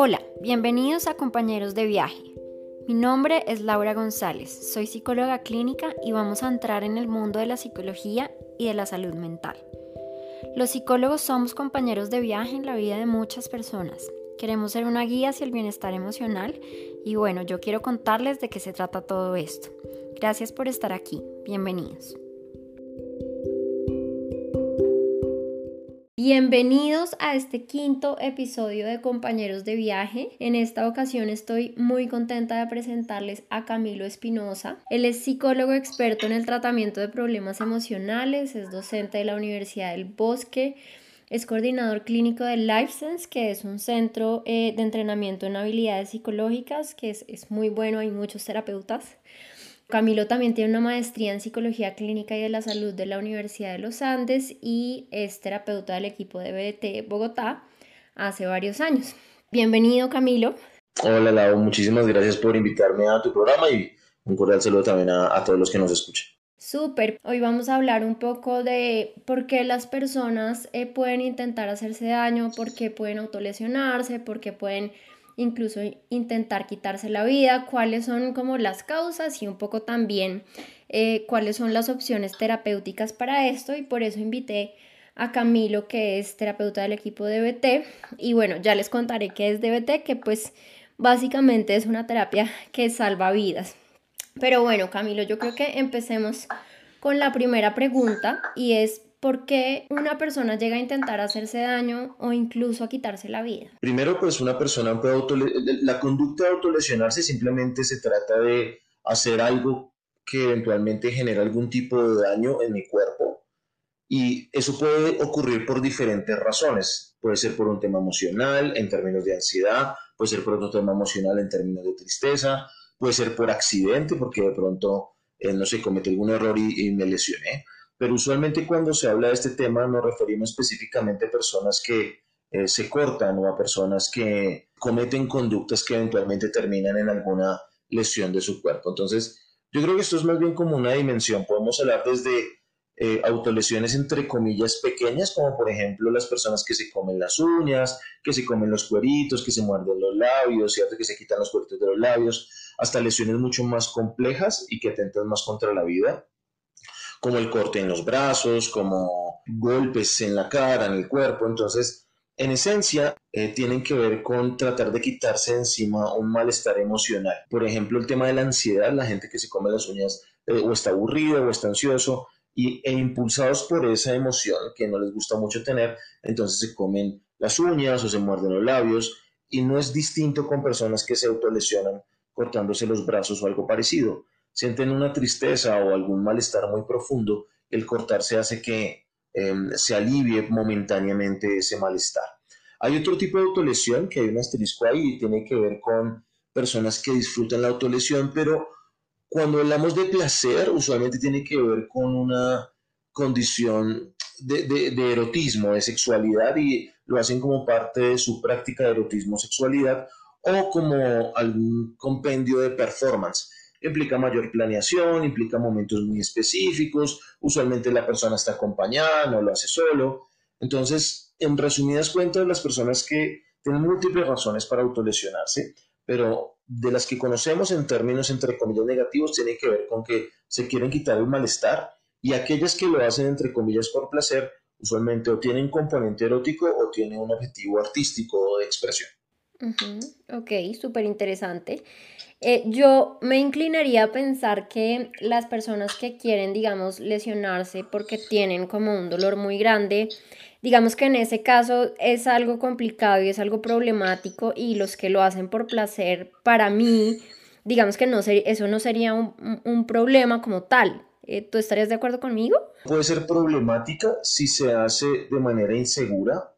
Hola, bienvenidos a Compañeros de Viaje. Mi nombre es Laura González, soy psicóloga clínica y vamos a entrar en el mundo de la psicología y de la salud mental. Los psicólogos somos compañeros de viaje en la vida de muchas personas. Queremos ser una guía hacia el bienestar emocional y bueno, yo quiero contarles de qué se trata todo esto. Gracias por estar aquí, bienvenidos. Bienvenidos a este quinto episodio de Compañeros de Viaje. En esta ocasión estoy muy contenta de presentarles a Camilo Espinosa. Él es psicólogo experto en el tratamiento de problemas emocionales, es docente de la Universidad del Bosque, es coordinador clínico de LifeSense, que es un centro eh, de entrenamiento en habilidades psicológicas, que es, es muy bueno, hay muchos terapeutas. Camilo también tiene una maestría en psicología clínica y de la salud de la Universidad de los Andes y es terapeuta del equipo de BDT Bogotá hace varios años. Bienvenido Camilo. Hola Lau, muchísimas gracias por invitarme a tu programa y un cordial saludo también a, todos los que nos escuchan. Súper, hoy vamos a hablar un poco de por qué las personas eh, pueden intentar hacerse daño, por qué pueden autolesionarse, por qué pueden incluso intentar quitarse la vida, cuáles son como las causas y un poco también eh, cuáles son las opciones terapéuticas para esto y por eso invité a Camilo que es terapeuta del equipo DBT y bueno, ya les contaré qué es DBT, que pues básicamente es una terapia que salva vidas. Pero bueno, Camilo, yo creo que empecemos con la primera pregunta y es ¿Por qué una persona llega a intentar hacerse daño o incluso a quitarse la vida? Primero, pues una persona puede la conducta de autolesionarse simplemente se trata de hacer algo que eventualmente genera algún tipo de daño en mi cuerpo y eso puede ocurrir por diferentes razones. Puede ser por un tema emocional en términos de ansiedad, puede ser por otro tema emocional en términos de tristeza, puede ser por accidente porque de pronto eh, no se comete algún error y me lesioné pero usualmente cuando se habla de este tema nos referimos específicamente a personas que eh, se cortan o a personas que cometen conductas que eventualmente terminan en alguna lesión de su cuerpo. Entonces, yo creo que esto es más bien como una dimensión. Podemos hablar desde eh, autolesiones entre comillas pequeñas, como por ejemplo las personas que se comen las uñas, que se comen los cueritos, que se muerden los labios, ¿cierto? que se quitan los cueritos de los labios, hasta lesiones mucho más complejas y que atentan más contra la vida como el corte en los brazos, como golpes en la cara, en el cuerpo. Entonces, en esencia, eh, tienen que ver con tratar de quitarse encima un malestar emocional. Por ejemplo, el tema de la ansiedad, la gente que se come las uñas eh, o está aburrido o está ansioso y, e impulsados por esa emoción que no les gusta mucho tener, entonces se comen las uñas o se muerden los labios y no es distinto con personas que se autolesionan cortándose los brazos o algo parecido sienten una tristeza o algún malestar muy profundo, el cortarse hace que em, se alivie momentáneamente ese malestar. Hay otro tipo de autolesión que hay un asterisco ahí y tiene que ver con personas que disfrutan la autolesión, pero cuando hablamos de placer, usualmente tiene que ver con una condición de, de, erotismo, de sexualidad y lo hacen como parte de su práctica de erotismo, sexualidad o como algún compendio de performance implica mayor planeación, implica momentos muy específicos, usualmente la persona está acompañada, no lo hace solo. Entonces, en resumidas cuentas, las personas que tienen múltiples razones para autolesionarse, pero de las que conocemos en términos entre comillas negativos, tiene que ver con que se quieren quitar el malestar y aquellas que lo hacen entre comillas por placer, usualmente o tienen componente erótico o tienen un objetivo artístico o de expresión. Ok, súper interesante. Eh, yo me inclinaría a pensar que las personas que quieren, digamos, lesionarse porque tienen como un dolor muy grande, digamos que en ese caso es algo complicado y es algo problemático y los que lo hacen por placer, para mí, digamos que no eso no sería un, un problema como tal. Eh, ¿Tú estarías de acuerdo conmigo? Puede ser problemática si se hace de manera insegura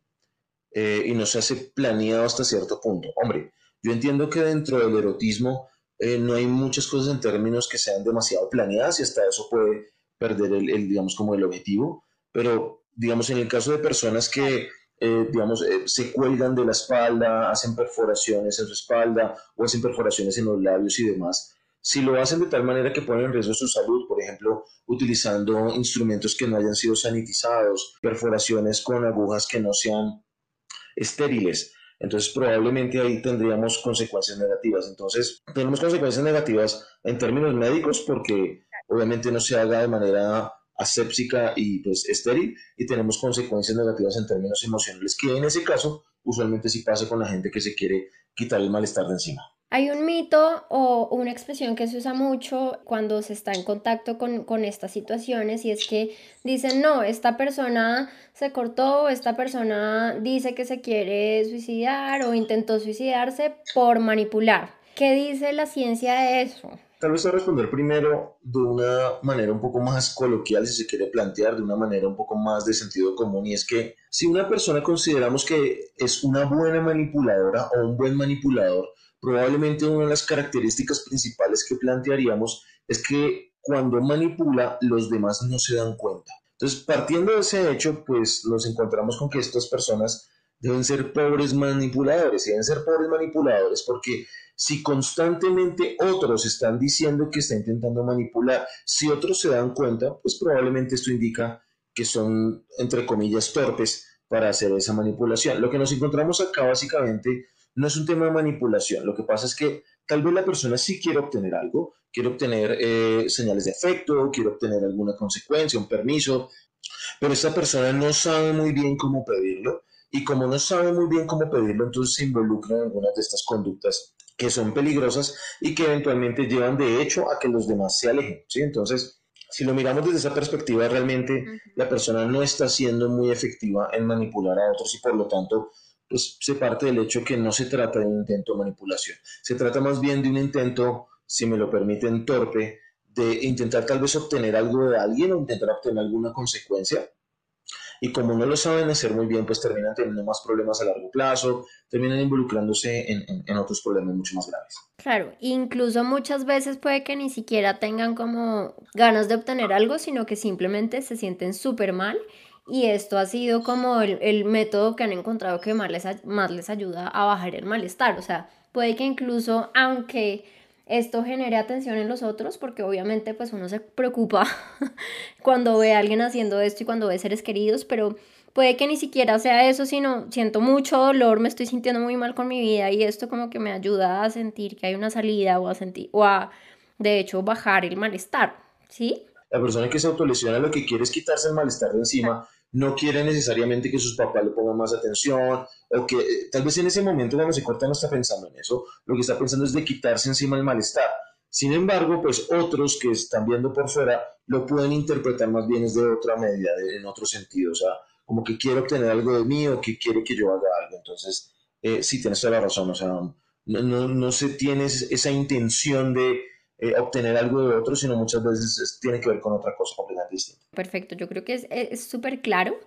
eh, y no se hace planeado hasta cierto punto. Hombre, yo entiendo que dentro del erotismo eh, no hay muchas cosas en términos que sean demasiado planeadas y hasta eso puede perder el, digamos, como el objetivo, pero digamos en el caso de personas que eh, digamos, se cuelgan de la espalda, hacen perforaciones en su espalda o hacen perforaciones en los labios y demás. Si lo hacen de tal manera que ponen en riesgo su salud, por ejemplo, utilizando instrumentos que no hayan sido sanitizados, perforaciones con agujas que no sean estériles, Entonces probablemente ahí tendríamos consecuencias negativas. Entonces tenemos consecuencias negativas en términos médicos porque obviamente no se haga de manera asépsica y pues estéril y tenemos consecuencias negativas en términos emocionales que en ese caso usualmente sí pasa con la gente que se quiere quitar el malestar de encima. Hay un mito o una expresión que se usa mucho cuando se está en contacto con, estas situaciones y es que dicen, no, esta persona se cortó, esta persona dice que se quiere suicidar o intentó suicidarse por manipular. ¿Qué dice la ciencia de eso? Tal vez a responder primero de una manera un poco más coloquial, si se quiere plantear, de una manera un poco más de sentido común, y es que si una persona consideramos que es una buena manipuladora o un buen manipulador, probablemente una de las características principales que plantearíamos es que cuando manipula los demás no se dan cuenta. Entonces, partiendo de ese hecho, pues nos encontramos con que estas personas deben ser pobres manipuladores, deben ser pobres manipuladores porque si constantemente otros están diciendo que está intentando manipular, si otros se dan cuenta, pues probablemente esto indica que son, entre comillas, torpes para hacer esa manipulación. Lo que nos encontramos acá básicamente no es un tema de manipulación. Lo que pasa es que tal vez la persona sí quiere obtener algo, quiere obtener eh, señales de afecto, quiere obtener alguna consecuencia, un permiso, pero esta persona no sabe muy bien cómo pedirlo y como no sabe muy bien cómo pedirlo, entonces se involucra en algunas de estas conductas que son peligrosas y que eventualmente llevan de hecho a que los demás se alejen. ¿sí? Entonces, si lo miramos desde esa perspectiva, realmente la persona no está siendo muy efectiva en manipular a otros y por lo tanto pues se parte del hecho que no se trata de un intento de manipulación, se trata más bien de un intento, si me lo permiten, torpe, de intentar tal vez obtener algo de alguien o intentar obtener alguna consecuencia. Y como no lo saben hacer muy bien, pues terminan teniendo más problemas a largo plazo, terminan involucrándose en, en otros problemas mucho más graves. Claro, incluso muchas veces puede que ni siquiera tengan como ganas de obtener algo, sino que simplemente se sienten súper mal y esto ha sido como el, método que han encontrado que más les, más les ayuda a bajar el malestar. O sea, puede que incluso aunque esto genere atención en los otros, porque obviamente pues uno se preocupa cuando ve a alguien haciendo esto y cuando ve seres queridos, pero puede que ni siquiera sea eso, sino siento mucho dolor, me estoy sintiendo muy mal con mi vida y esto como que me ayuda a sentir que hay una salida o a sentir, o a de hecho bajar el malestar, ¿sí? La persona que se autolesiona lo que quiere es quitarse el malestar de encima no quiere necesariamente que sus papás le pongan más atención, o que eh, tal vez en ese momento cuando se corta no está pensando en eso, lo que está pensando es de quitarse encima el malestar. Sin embargo, pues otros que están viendo por fuera lo pueden interpretar más bien desde otra medida, en otro sentido, o sea, como que quiere obtener algo de mí o que quiere que yo haga algo. Entonces, eh, sí, tienes toda la razón, o sea, no, no, no se tiene esa intención de eh, obtener algo de otro, sino muchas veces tiene que ver con otra cosa completamente distinta. Perfecto, yo creo que es súper claro.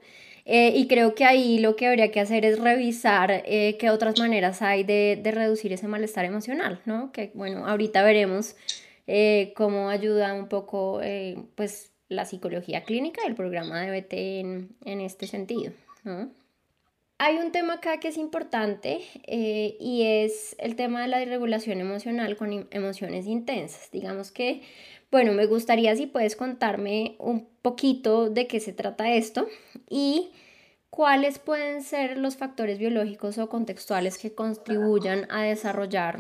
Eh, y creo que ahí lo que habría que hacer es revisar eh, qué otras maneras hay de, de, reducir ese malestar emocional, ¿no? Que bueno, ahorita veremos cómo ayuda un poco pues la psicología clínica y el programa de BT en, en este sentido, ¿no? Hay un tema acá que es importante eh, y es el tema de la irregulación emocional con emociones intensas. Digamos que, bueno, me gustaría si puedes contarme un poquito de qué se trata esto y cuáles pueden ser los factores biológicos o contextuales que contribuyan a desarrollar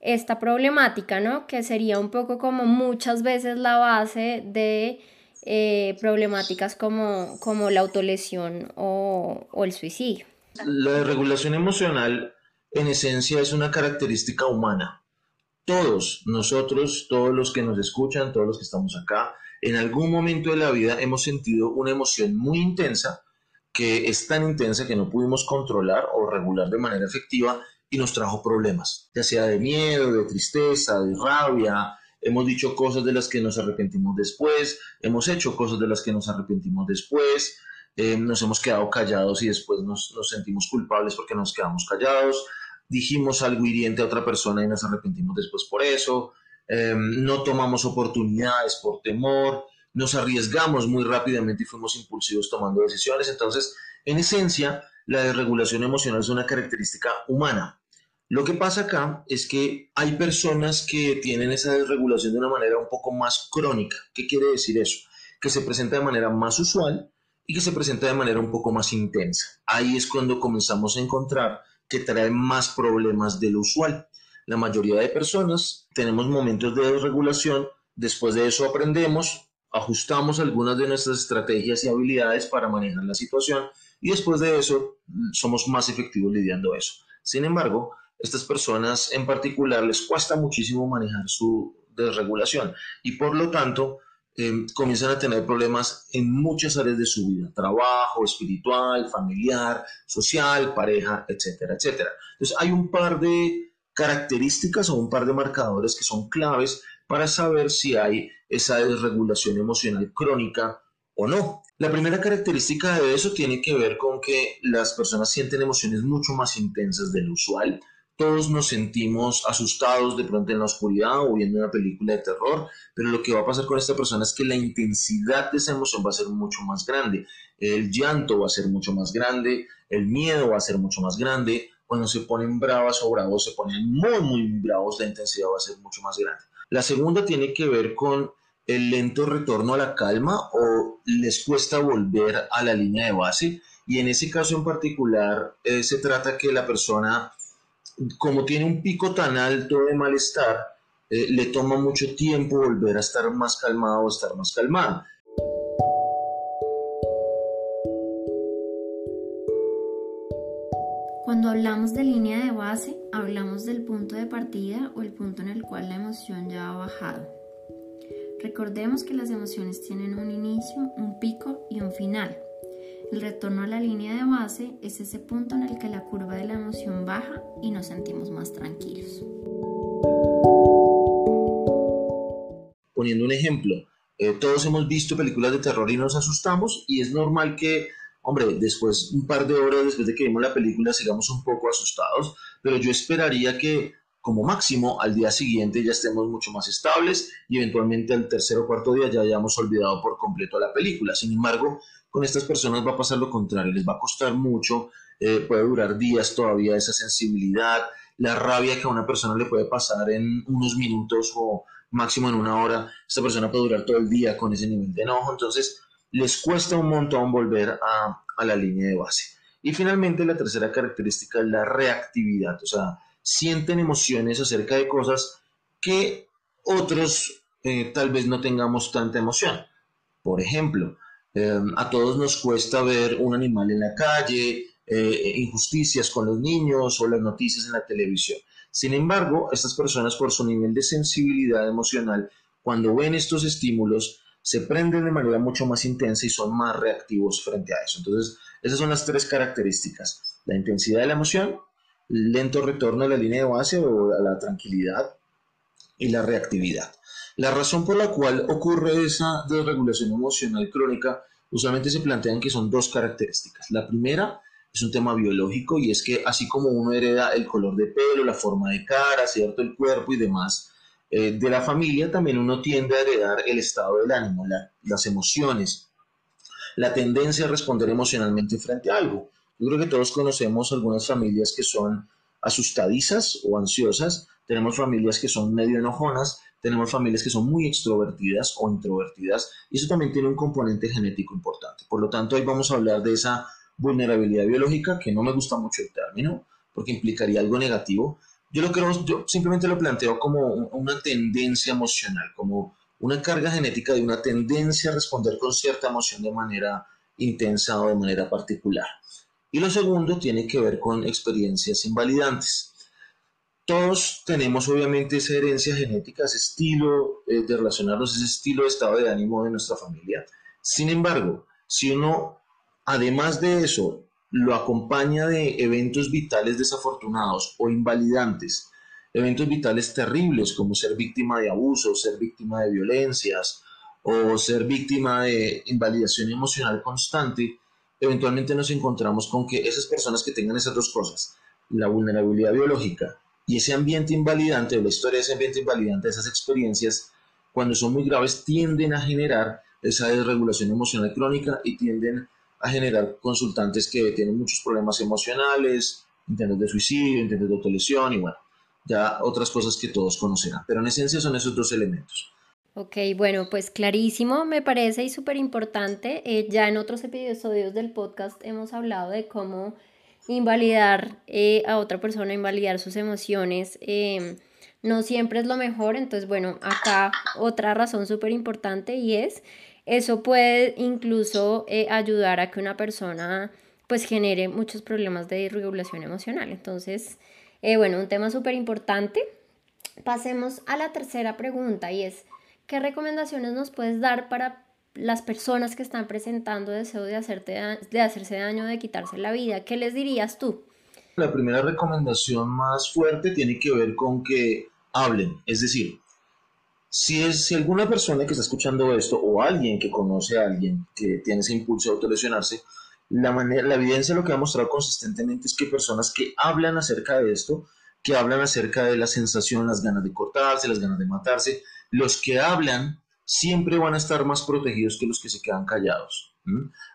esta problemática, ¿no? Que sería un poco como muchas veces la base de eh, problemáticas como, como la autolesión o el suicidio. La regulación emocional, en esencia, es una característica humana. Todos nosotros, todos los que nos escuchan, todos los que estamos acá, en algún momento de la vida hemos sentido una emoción muy intensa, que es tan intensa que no pudimos controlar o regular de manera efectiva y nos trajo problemas, ya sea de miedo, de tristeza, de rabia, hemos dicho cosas de las que nos arrepentimos después, hemos hecho cosas de las que nos arrepentimos después, eh, nos hemos quedado callados y después nos, sentimos culpables porque nos quedamos callados, dijimos algo hiriente a otra persona y nos arrepentimos después por eso, eh, no tomamos oportunidades por temor, nos arriesgamos muy rápidamente y fuimos impulsivos tomando decisiones. Entonces, en esencia, la desregulación emocional es una característica humana. Lo que pasa acá es que hay personas que tienen esa desregulación de una manera un poco más crónica. ¿Qué quiere decir eso? Que se presenta de manera más usual que se presenta de manera un poco más intensa. Ahí es cuando comenzamos a encontrar que trae más problemas de lo usual. La mayoría de personas tenemos momentos de desregulación, después de eso aprendemos, ajustamos algunas de nuestras estrategias y habilidades para manejar la situación y después de eso somos más efectivos lidiando eso. Sin embargo, estas personas en particular les cuesta muchísimo manejar su desregulación y por lo tanto em, comienzan a tener problemas en muchas áreas de su vida, trabajo, espiritual, familiar, social, pareja, etcétera, etcétera. Entonces hay un par de características o un par de marcadores que son claves para saber si hay esa desregulación emocional crónica o no. La primera característica de eso tiene que ver con que las personas sienten emociones mucho más intensas de lo usual. Todos nos sentimos asustados de pronto en la oscuridad o viendo una película de terror, pero lo que va a pasar con esta persona es que la intensidad de esa emoción va a ser mucho más grande. El llanto va a ser mucho más grande, el miedo va a ser mucho más grande. Cuando se ponen bravas o bravos, se ponen muy, muy bravos, la intensidad va a ser mucho más grande. La segunda tiene que ver con el lento retorno a la calma o les cuesta volver a la línea de base. Y en ese caso en particular eh, se trata que la persona, como tiene un pico tan alto de malestar, eh, le toma mucho tiempo volver a estar más calmado o estar más calmado. Cuando hablamos de línea de base, hablamos del punto de partida o el punto en el cual la emoción ya ha bajado. Recordemos que las emociones tienen un inicio, un pico y un final. El retorno a la línea de base es ese punto en el que la curva de la emoción baja y nos sentimos más tranquilos. Poniendo un ejemplo, eh, todos hemos visto películas de terror y nos asustamos y es normal que, hombre, después, un par de horas después de que vimos la película, sigamos un poco asustados, pero yo esperaría que como máximo al día siguiente ya estemos mucho más estables y eventualmente al tercer o cuarto día ya hayamos olvidado por completo la película. Sin embargo, con estas personas va a pasar lo contrario, les va a costar mucho, eh, puede durar días todavía esa sensibilidad, la rabia que a una persona le puede pasar en unos minutos o máximo en una hora, esta persona puede durar todo el día con ese nivel de enojo, entonces les cuesta un montón volver a, la línea de base. Y finalmente la tercera característica es la reactividad, o sea, sienten emociones acerca de cosas que otros eh, tal vez no tengamos tanta emoción. Por ejemplo, em, a todos nos cuesta ver un animal en la calle, eh, injusticias con los niños o las noticias en la televisión. Sin embargo, estas personas por su nivel de sensibilidad emocional, cuando ven estos estímulos, se prenden de manera mucho más intensa y son más reactivos frente a eso. Entonces, esas son las tres características. La intensidad de la emoción, lento retorno a la línea de base o a la tranquilidad y la reactividad. La razón por la cual ocurre esa desregulación emocional crónica usualmente se plantean que son dos características. La primera es un tema biológico y es que así como uno hereda el color de pelo, la forma de cara, cierto, el cuerpo y demás eh, de la familia, también uno tiende a heredar el estado del ánimo, las emociones, la tendencia a responder emocionalmente frente a algo. Yo creo que todos conocemos algunas familias que son asustadizas o ansiosas, tenemos familias que son medio enojonas, tenemos familias que son muy extrovertidas o introvertidas, y eso también tiene un componente genético importante. Por lo tanto, hoy vamos a hablar de esa vulnerabilidad biológica, que no me gusta mucho el término, porque implicaría algo negativo. Yo lo creo, yo simplemente lo planteo como una tendencia emocional, como una carga genética de una tendencia a responder con cierta emoción de manera intensa o de manera particular. Y lo segundo tiene que ver con experiencias invalidantes. Todos tenemos obviamente esa herencia genética, ese estilo eh, de relacionarnos, ese estilo de estado de ánimo de nuestra familia. Sin embargo, si uno, además de eso, lo acompaña de eventos vitales desafortunados o invalidantes, eventos vitales terribles como ser víctima de abusos, ser víctima de violencias o ser víctima de invalidación emocional constante, eventualmente nos encontramos con que esas personas que tengan esas dos cosas, la vulnerabilidad biológica y ese ambiente invalidante o la historia de ese ambiente invalidante, esas experiencias, cuando son muy graves, tienden a generar esa desregulación emocional crónica y tienden a generar consultantes que tienen muchos problemas emocionales, intentos de suicidio, intentos de autolesión y bueno, ya otras cosas que todos conocerán. Pero en esencia son esos dos elementos. Ok, bueno, pues clarísimo, me parece y súper importante. Eh, ya en otros episodios del podcast hemos hablado de cómo invalidar eh, a otra persona, invalidar sus emociones, em, no siempre es lo mejor. Entonces, bueno, acá otra razón súper importante y es, eso puede incluso eh, ayudar a que una persona pues genere muchos problemas de regulación emocional. Entonces, eh, bueno, un tema súper importante. Pasemos a la tercera pregunta y es, ¿qué recomendaciones nos puedes dar para las personas que están presentando deseo de, hacerte, de hacerse daño, de quitarse la vida? ¿Qué les dirías tú? La primera recomendación más fuerte tiene que ver con que hablen, es decir, si, es, si alguna persona que está escuchando esto o alguien que conoce a alguien que tiene ese impulso de autolesionarse, la, manera, la evidencia lo que ha mostrado consistentemente es que personas que hablan acerca de esto, que hablan acerca de la sensación, las ganas de cortarse, las ganas de matarse, los que hablan siempre van a estar más protegidos que los que se quedan callados.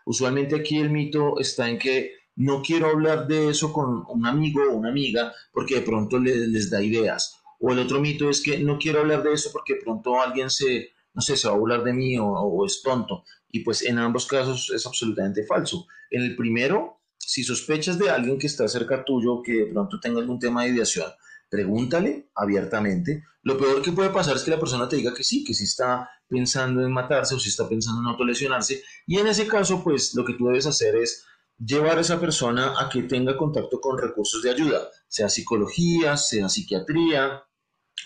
Usualmente aquí el mito está en que no quiero hablar de eso con un amigo o una amiga porque de pronto les, da ideas. O el otro mito es que no quiero hablar de eso porque de pronto alguien se, no sé, se va a burlar de mí o es tonto. Y pues en ambos casos es absolutamente falso. En el primero, si sospechas de alguien que está cerca tuyo, que de pronto tenga algún tema de ideación, pregúntale abiertamente. Lo peor que puede pasar es que la persona te diga que sí, que sí está pensando en matarse o si está pensando en autolesionarse. Y en ese caso, pues lo que tú debes hacer es llevar a esa persona a que tenga contacto con recursos de ayuda, sea psicología, sea psiquiatría,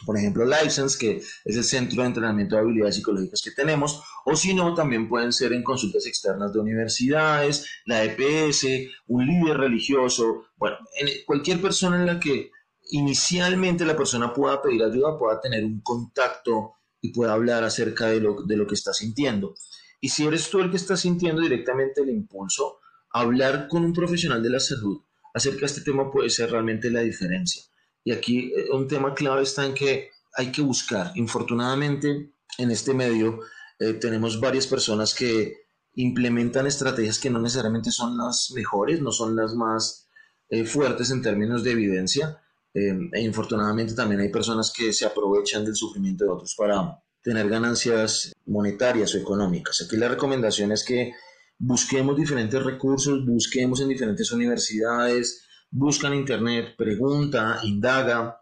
por ejemplo, License, que es el centro de entrenamiento de habilidades psicológicas que tenemos, o si no, también pueden ser en consultas externas de universidades, la EPS, un líder religioso, bueno, cualquier persona en la que inicialmente la persona pueda pedir ayuda, pueda tener un contacto y pueda hablar acerca de lo, de lo que está sintiendo. Y si eres tú el que está sintiendo directamente el impulso, hablar con un profesional de la salud acerca de este tema puede ser realmente la diferencia. Y aquí eh, un tema clave está en que hay que buscar. Infortunadamente, en este medio eh, tenemos varias personas que implementan estrategias que no necesariamente son las mejores, no son las más eh, fuertes en términos de evidencia. E infortunadamente también hay personas que se aprovechan del sufrimiento de otros para tener ganancias monetarias o económicas. Aquí la recomendación es que busquemos diferentes recursos, busquemos en diferentes universidades, busca en internet, pregunta, indaga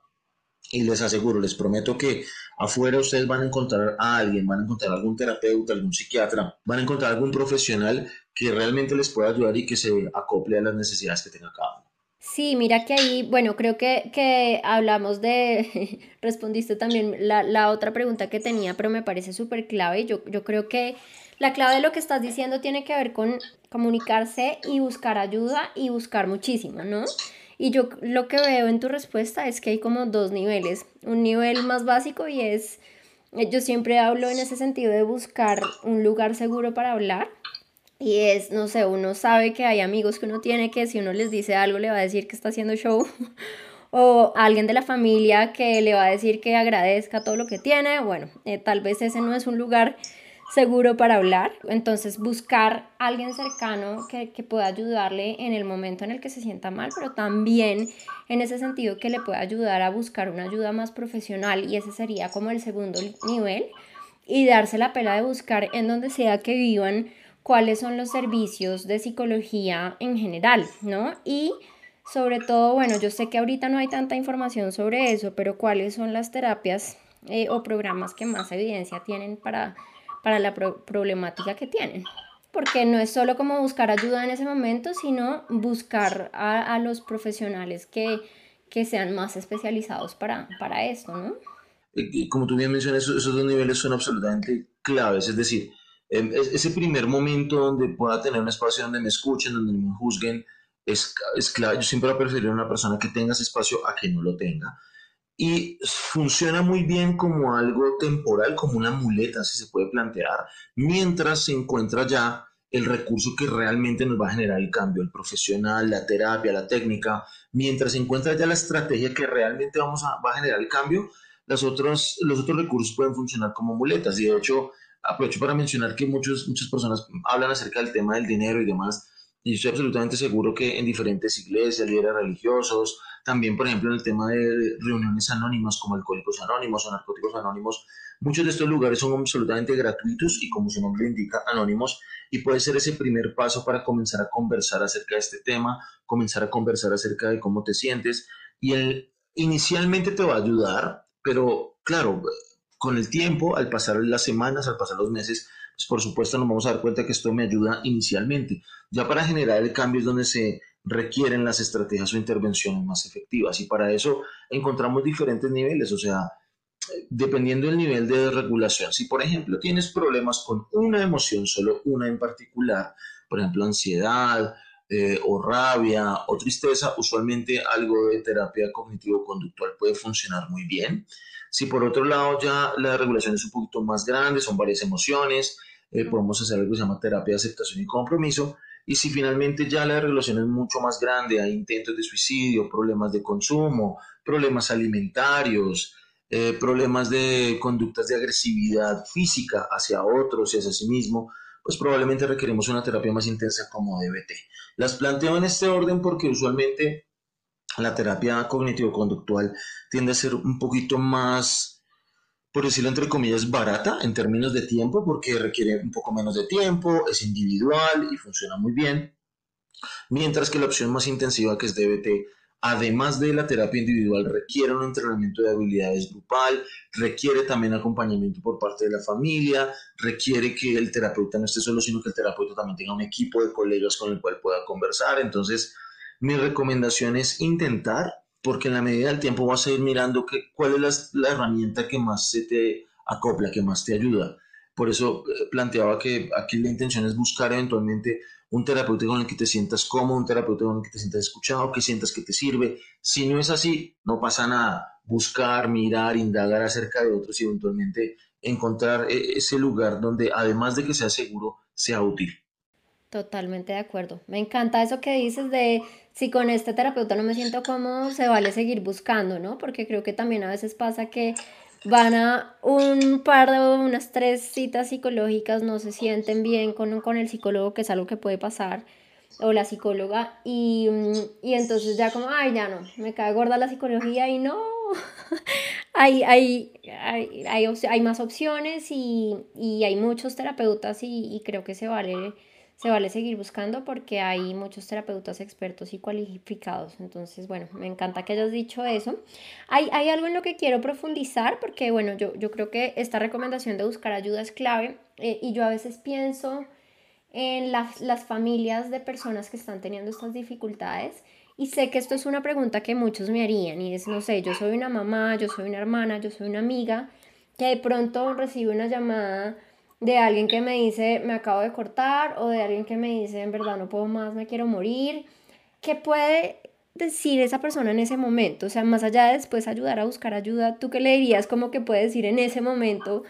y les aseguro, les prometo que afuera ustedes van a encontrar a alguien, van a encontrar algún terapeuta, algún psiquiatra, van a encontrar algún profesional que realmente les pueda ayudar y que se acople a las necesidades que tenga cada uno. Sí, mira que ahí, bueno, creo que, que hablamos de, respondiste también la, la, otra pregunta que tenía, pero me parece súper clave. Yo, yo creo que la clave de lo que estás diciendo tiene que ver con comunicarse y buscar ayuda y buscar muchísimo, ¿no? Y yo lo que veo en tu respuesta es que hay como dos niveles. Un nivel más básico y es, yo siempre hablo en ese sentido de buscar un lugar seguro para hablar. Y es, no sé, uno sabe que hay amigos que uno tiene que si uno les dice algo le va a decir que está haciendo show. o alguien de la familia que le va a decir que agradezca todo lo que tiene. Bueno, eh, tal vez ese no es un lugar seguro para hablar. Entonces buscar a alguien cercano que, que, pueda ayudarle en el momento en el que se sienta mal, pero también en ese sentido que le pueda ayudar a buscar una ayuda más profesional y ese sería como el segundo nivel y darse la pena de buscar en donde sea que vivan cuáles son los servicios de psicología en general, ¿no? Y sobre todo, bueno, yo sé que ahorita no hay tanta información sobre eso, pero cuáles son las terapias eh, o programas que más evidencia tienen para para la problemática que tienen. Porque no es solo como buscar ayuda en ese momento, sino buscar a, los profesionales que, que, sean más especializados para, para esto, ¿no? Como tú bien mencionas, esos, dos niveles son absolutamente claves. Es decir, em, ese primer momento donde pueda tener un espacio donde me escuchen, donde me juzguen, es, es clave. Yo siempre voy a una persona que tenga ese espacio a que no lo tenga y funciona muy bien como algo temporal, como una muleta, si se puede plantear, mientras se encuentra ya el recurso que realmente nos va a generar el cambio, el profesional, la terapia, la técnica, mientras se encuentra ya la estrategia que realmente vamos a, va a generar el cambio, los otros, los otros recursos pueden funcionar como muletas. Y de hecho, aprovecho para mencionar que muchos, muchas personas hablan acerca del tema del dinero y demás, y estoy absolutamente seguro que en diferentes iglesias, líderes religiosos, también, por ejemplo, en el tema de reuniones anónimas como Alcohólicos Anónimos o Narcóticos Anónimos, muchos de estos lugares son absolutamente gratuitos y, como su nombre indica, anónimos, y puede ser ese primer paso para comenzar a conversar acerca de este tema, comenzar a conversar acerca de cómo te sientes, y él inicialmente te va a ayudar, pero claro, con el tiempo, al pasar las semanas, al pasar los meses, pues por supuesto nos vamos a dar cuenta que esto me ayuda inicialmente. Ya para generar el cambio es donde se requieren las estrategias o intervenciones más efectivas y para eso encontramos diferentes niveles, o sea, dependiendo del nivel de regulación. Si por ejemplo tienes problemas con una emoción, solo una en particular, por ejemplo ansiedad eh, o rabia o tristeza, usualmente algo de terapia cognitivo-conductual puede funcionar muy bien. Si por otro lado ya la regulación es un poquito más grande, son varias emociones, eh, podemos hacer algo que se llama terapia de aceptación y compromiso. Y si finalmente ya la regulación es mucho más grande, hay intentos de suicidio, problemas de consumo, problemas alimentarios, eh, problemas de conductas de agresividad física hacia otros y hacia sí mismo, pues probablemente requerimos una terapia más intensa como DBT. Las planteo en este orden porque usualmente la terapia cognitivo-conductual tiende a ser un poquito más, por decirlo entre comillas, barata en términos de tiempo, porque requiere un poco menos de tiempo, es individual y funciona muy bien. Mientras que la opción más intensiva, que es DBT, además de la terapia individual, requiere un entrenamiento de habilidades grupal, requiere también acompañamiento por parte de la familia, requiere que el terapeuta no esté solo, sino que el terapeuta también tenga un equipo de colegas con el cual pueda conversar. Entonces, mi recomendación es intentar, porque en la medida del tiempo vas a ir mirando que, cuál es la, herramienta que más se te acopla, que más te ayuda. Por eso eh, planteaba que aquí la intención es buscar eventualmente un terapeuta con el que te sientas cómodo, un terapeuta con el que te sientas escuchado, que sientas que te sirve. Si no es así, no pasa nada. Buscar, mirar, indagar acerca de otros y eventualmente encontrar eh, ese lugar donde además de que sea seguro, sea útil. Totalmente de acuerdo. Me encanta eso que dices de si con este terapeuta no me siento cómodo, se vale seguir buscando, ¿no? Porque creo que también a veces pasa que van a un par de unas tres citas psicológicas, no se sienten bien con, con el psicólogo, que es algo que puede pasar, o la psicóloga, y, y entonces ya como, ay, ya no, me cae gorda la psicología y no, hay, hay, hay, hay, más opciones y, y hay muchos terapeutas y creo que se vale se vale seguir buscando porque hay muchos terapeutas expertos y cualificados. Entonces, bueno, me encanta que hayas dicho eso. Hay, hay algo en lo que quiero profundizar porque, bueno, yo, yo creo que esta recomendación de buscar ayuda es clave eh, y yo a veces pienso en las, las familias de personas que están teniendo estas dificultades. Y sé que esto es una pregunta que muchos me harían y es, no sé, yo soy una mamá, yo soy una hermana, yo soy una amiga que de pronto recibe una llamada de alguien que me dice me acabo de cortar o de alguien que me dice en verdad no puedo más, me quiero morir. ¿Qué puede decir esa persona en ese momento? O sea, más allá de después ayudar a buscar ayuda, ¿tú qué le dirías como que puede decir en ese momento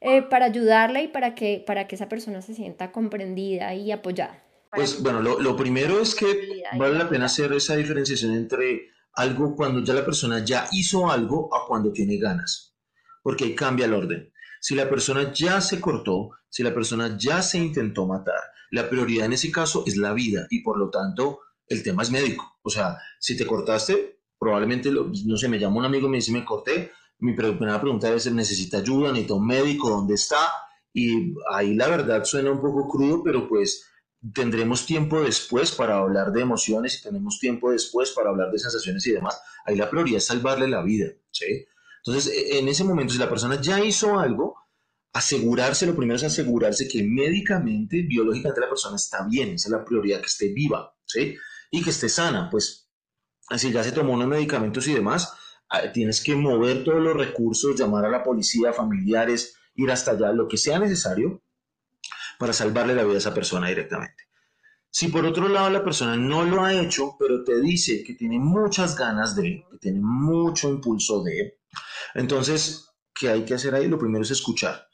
eh, para ayudarle y para que, para que esa persona se sienta comprendida y apoyada? Pues bueno, lo, lo primero es que vale la pena hacer esa diferenciación entre algo cuando ya la persona ya hizo algo a cuando tiene ganas, porque ahí cambia el orden. Si la persona ya se cortó, si la persona ya se intentó matar, la prioridad en ese caso es la vida y por lo tanto el tema es médico. O sea, si te cortaste, probablemente, no sé, me llama un amigo y me dice me corté, mi primera pregunta es, ¿necesita ayuda? ¿Necesita un médico? ¿Dónde está? Y ahí la verdad suena un poco crudo, pero pues tendremos tiempo después para hablar de emociones y tenemos tiempo después para hablar de sensaciones y demás. Ahí la prioridad es salvarle la vida, ¿sí? Entonces, e, en ese momento, si la persona ya hizo algo, asegurarse, lo primero es asegurarse que médicamente, biológicamente la persona está bien, esa es la prioridad, que esté viva, ¿sí? Y que esté sana, pues, si ya se tomó unos medicamentos y demás, tienes que mover todos los recursos, llamar a la policía, familiares, ir hasta allá, lo que sea necesario para salvarle la vida a esa persona directamente. Si por otro lado la persona no lo ha hecho, pero te dice que tiene muchas ganas de, que tiene mucho impulso de, entonces, ¿qué hay que hacer ahí? Lo primero es escuchar.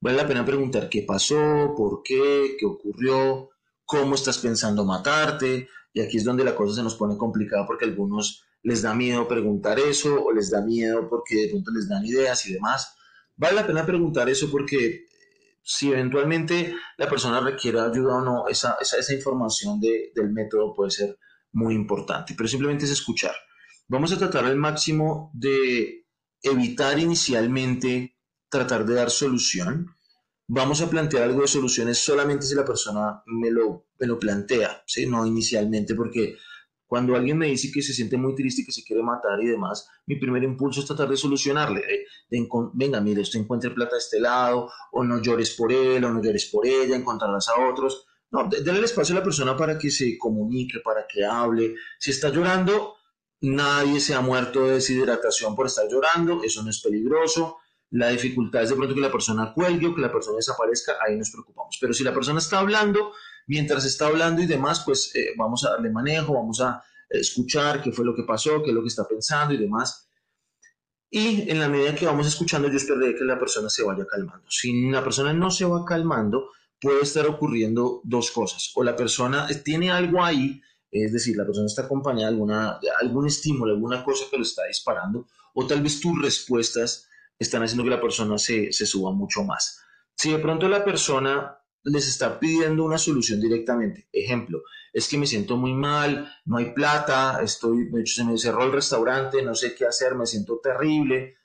Vale la pena preguntar qué pasó, por qué, qué ocurrió, cómo estás pensando matarte. Y aquí es donde la cosa se nos pone complicada porque a algunos les da miedo preguntar eso o les da miedo porque de pronto les dan ideas y demás. Vale la pena preguntar eso porque si eventualmente la persona requiere ayuda o no, esa, esa, información del método puede ser muy importante, pero simplemente es escuchar. Vamos a tratar al máximo de evitar inicialmente tratar de dar solución. Vamos a plantear algo de soluciones solamente si la persona me lo, me lo plantea, ¿sí? no inicialmente, porque cuando alguien me dice que se siente muy triste, que se quiere matar y demás, mi primer impulso es tratar de solucionarle. De, venga, mire, usted encuentre plata de este lado, o no llores por él, o no llores por ella, encontrarlas a otros. No, denle el espacio a la persona para que se comunique, para que hable. Si está llorando, nadie se ha muerto de deshidratación por estar llorando, eso no es peligroso. La dificultad es de pronto que la persona cuelgue o que la persona desaparezca, ahí nos preocupamos. Pero si la persona está hablando, mientras está hablando y demás, pues eh, vamos a darle manejo, vamos a escuchar qué fue lo que pasó, qué es lo que está pensando y demás. Y en la medida que vamos escuchando, yo espero que la persona se vaya calmando. Si la persona no se va calmando, puede estar ocurriendo dos cosas. O la persona tiene algo ahí, es decir, la persona está acompañada de, alguna, algún estímulo, alguna cosa que lo está disparando, o tal vez tus respuestas están haciendo que la persona se, se suba mucho más. Si de pronto la persona les está pidiendo una solución directamente. Ejemplo, es que me siento muy mal, no hay plata, estoy, de hecho se me cerró el restaurante, no sé qué hacer, me siento terrible.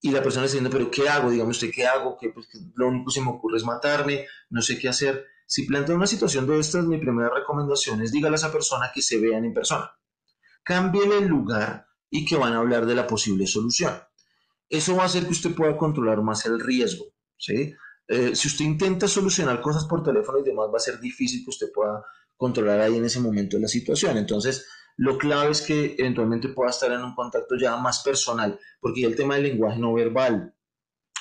Y la persona está diciendo, pero ¿qué hago? Dígame usted, ¿qué hago? Que pues, lo único que se me ocurre es matarme, no sé qué hacer. Si plantea una situación de estas, mi primera recomendación es dígale a esa persona que se vean en persona. Cambien el lugar y que van a hablar de la posible solución. Eso va a hacer que usted pueda controlar más el riesgo. Eh, si usted intenta solucionar cosas por teléfono y demás, va a ser difícil que usted pueda controlar ahí en ese momento la situación. Entonces, lo clave es que eventualmente pueda estar en un contacto ya más personal, porque el tema del lenguaje no verbal,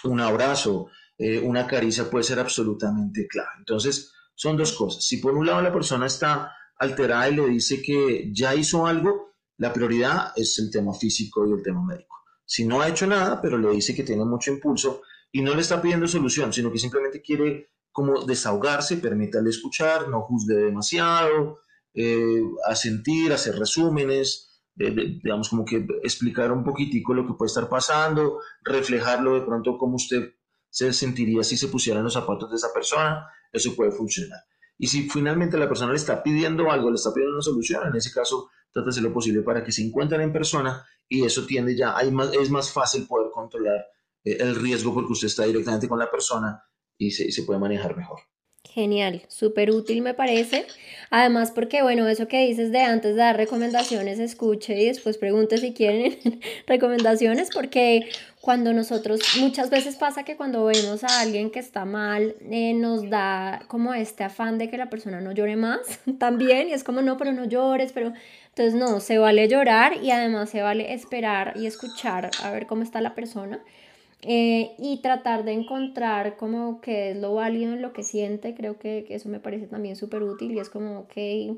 un abrazo, eh, una caricia puede ser absolutamente clave. Entonces, son dos cosas. Si por un lado la persona está alterada y le dice que ya hizo algo, la prioridad es el tema físico y el tema médico. Si no ha hecho nada, pero le dice que tiene mucho impulso, y no le está pidiendo solución, sino que simplemente quiere como desahogarse, permítale escuchar, no juzgue demasiado, eh, asentir, hacer resúmenes, digamos como que explicar un poquitico lo que puede estar pasando, reflejarlo de pronto como usted se sentiría si se pusiera en los zapatos de esa persona, eso puede funcionar. Y si finalmente la persona le está pidiendo algo, le está pidiendo una solución, en ese caso hacer lo posible para que se encuentren en persona y eso tiende ya, es más fácil poder controlar eh, el riesgo porque usted está directamente con la persona y se puede manejar mejor. Genial, súper útil me parece. Además, porque bueno, eso que dices de antes de dar recomendaciones, escuche y después pregunte si quieren recomendaciones, porque cuando nosotros, muchas veces pasa que cuando vemos a alguien que está mal, eh, nos da como este afán de que la persona no llore más también, y es como, no, pero no llores, pero entonces no, se vale llorar y además se vale esperar y escuchar a ver cómo está la persona eh, y tratar de encontrar como que es lo válido en lo que siente, creo que, eso me parece también súper útil y es como, ok,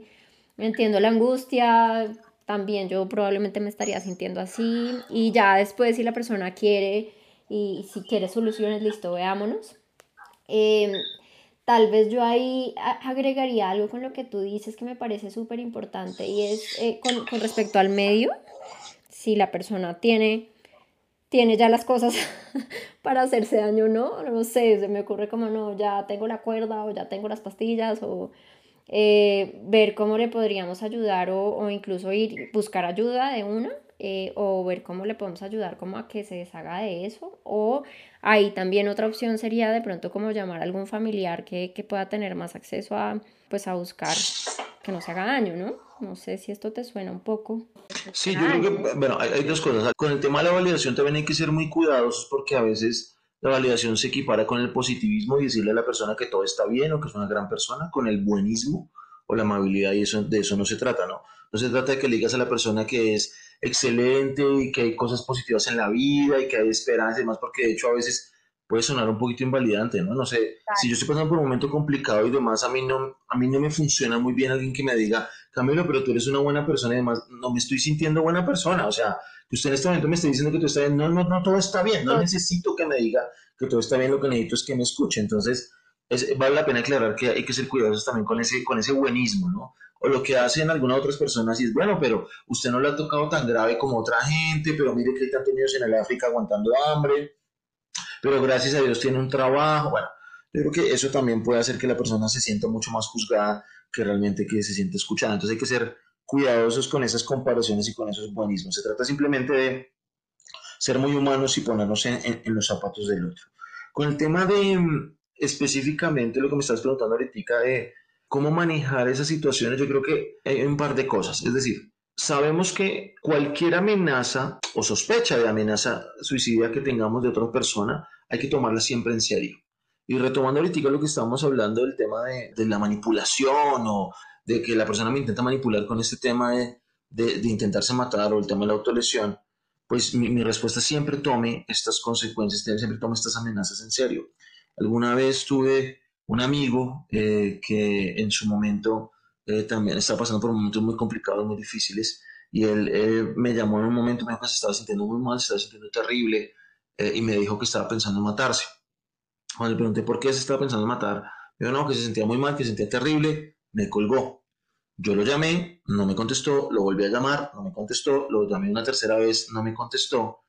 entiendo la angustia, también yo probablemente me estaría sintiendo así y ya después si la persona quiere y si quiere soluciones, listo, veámonos. Em, tal vez yo ahí agregaría algo con lo que tú dices que me parece súper importante y es eh, con, con respecto al medio, si la persona tiene tiene ya las cosas para hacerse daño, ¿no? No sé, se me ocurre como, no, ya tengo la cuerda o ya tengo las pastillas o eh, ver cómo le podríamos ayudar o, o, incluso ir buscar ayuda de una eh, o ver cómo le podemos ayudar como a que se deshaga de eso o ahí también otra opción sería de pronto como llamar a algún familiar que, que pueda tener más acceso a pues a buscar que no se haga daño, ¿no? No sé si esto te suena un poco. Sí, yo creo que, bueno, hay, dos cosas. Con el tema de la validación también hay que ser muy cuidadosos porque a veces la validación se equipara con el positivismo y decirle a la persona que todo está bien o que es una gran persona, con el buenismo o la amabilidad y eso, de eso no se trata, ¿no? No se trata de que le digas a la persona que es excelente y que hay cosas positivas en la vida y que hay esperanza y demás, porque de hecho a veces puede sonar un poquito invalidante, ¿no? No sé, si yo estoy pasando por un momento complicado y demás, a mí no, a mí no me funciona muy bien alguien que me diga, Camilo, pero tú eres una buena persona y además no me estoy sintiendo buena persona, o sea, que usted en este momento me esté diciendo que todo está bien, no, no, no, todo está bien, no necesito que me diga que todo está bien, lo que necesito es que me escuche, entonces es, vale la pena aclarar que hay que ser cuidadosos también con ese, con ese buenismo, ¿no? O lo que hacen algunas otras personas y es, bueno, pero usted no lo ha tocado tan grave como otra gente, pero mire que hay tantos niños en el África aguantando hambre, pero gracias a Dios tiene un trabajo. Bueno, Yo creo que eso también puede hacer que la persona se sienta mucho más juzgada que realmente que se siente escuchada. Entonces hay que ser cuidadosos con esas comparaciones y con esos buenismos. Se trata simplemente de ser muy humanos y ponernos en, en, los zapatos del otro. Con el tema de específicamente lo que me estás preguntando ahorita de cómo manejar esas situaciones, yo creo que hay un par de cosas. Es decir, sabemos que cualquier amenaza o sospecha de amenaza suicida que tengamos de otra persona, hay que tomarla siempre en serio. Y retomando ahorita lo que estábamos hablando del tema de, la manipulación o de que la persona me intenta manipular con este tema de intentarse matar o el tema de la autolesión, pues mi, mi, respuesta siempre tome estas consecuencias, siempre tome estas amenazas en serio. Alguna vez tuve un amigo eh, que en su momento eh, también estaba pasando por momentos muy complicados, muy difíciles, y él eh, me llamó en un momento, me dijo que se estaba sintiendo muy mal, se estaba sintiendo terrible, y me dijo que estaba pensando en matarse. Cuando le pregunté por qué se estaba pensando en matar, me dijo, no, que se sentía muy mal, que se sentía terrible, me colgó. Yo lo llamé, no me contestó, lo volví a llamar, no me contestó, lo llamé una tercera vez, no me contestó.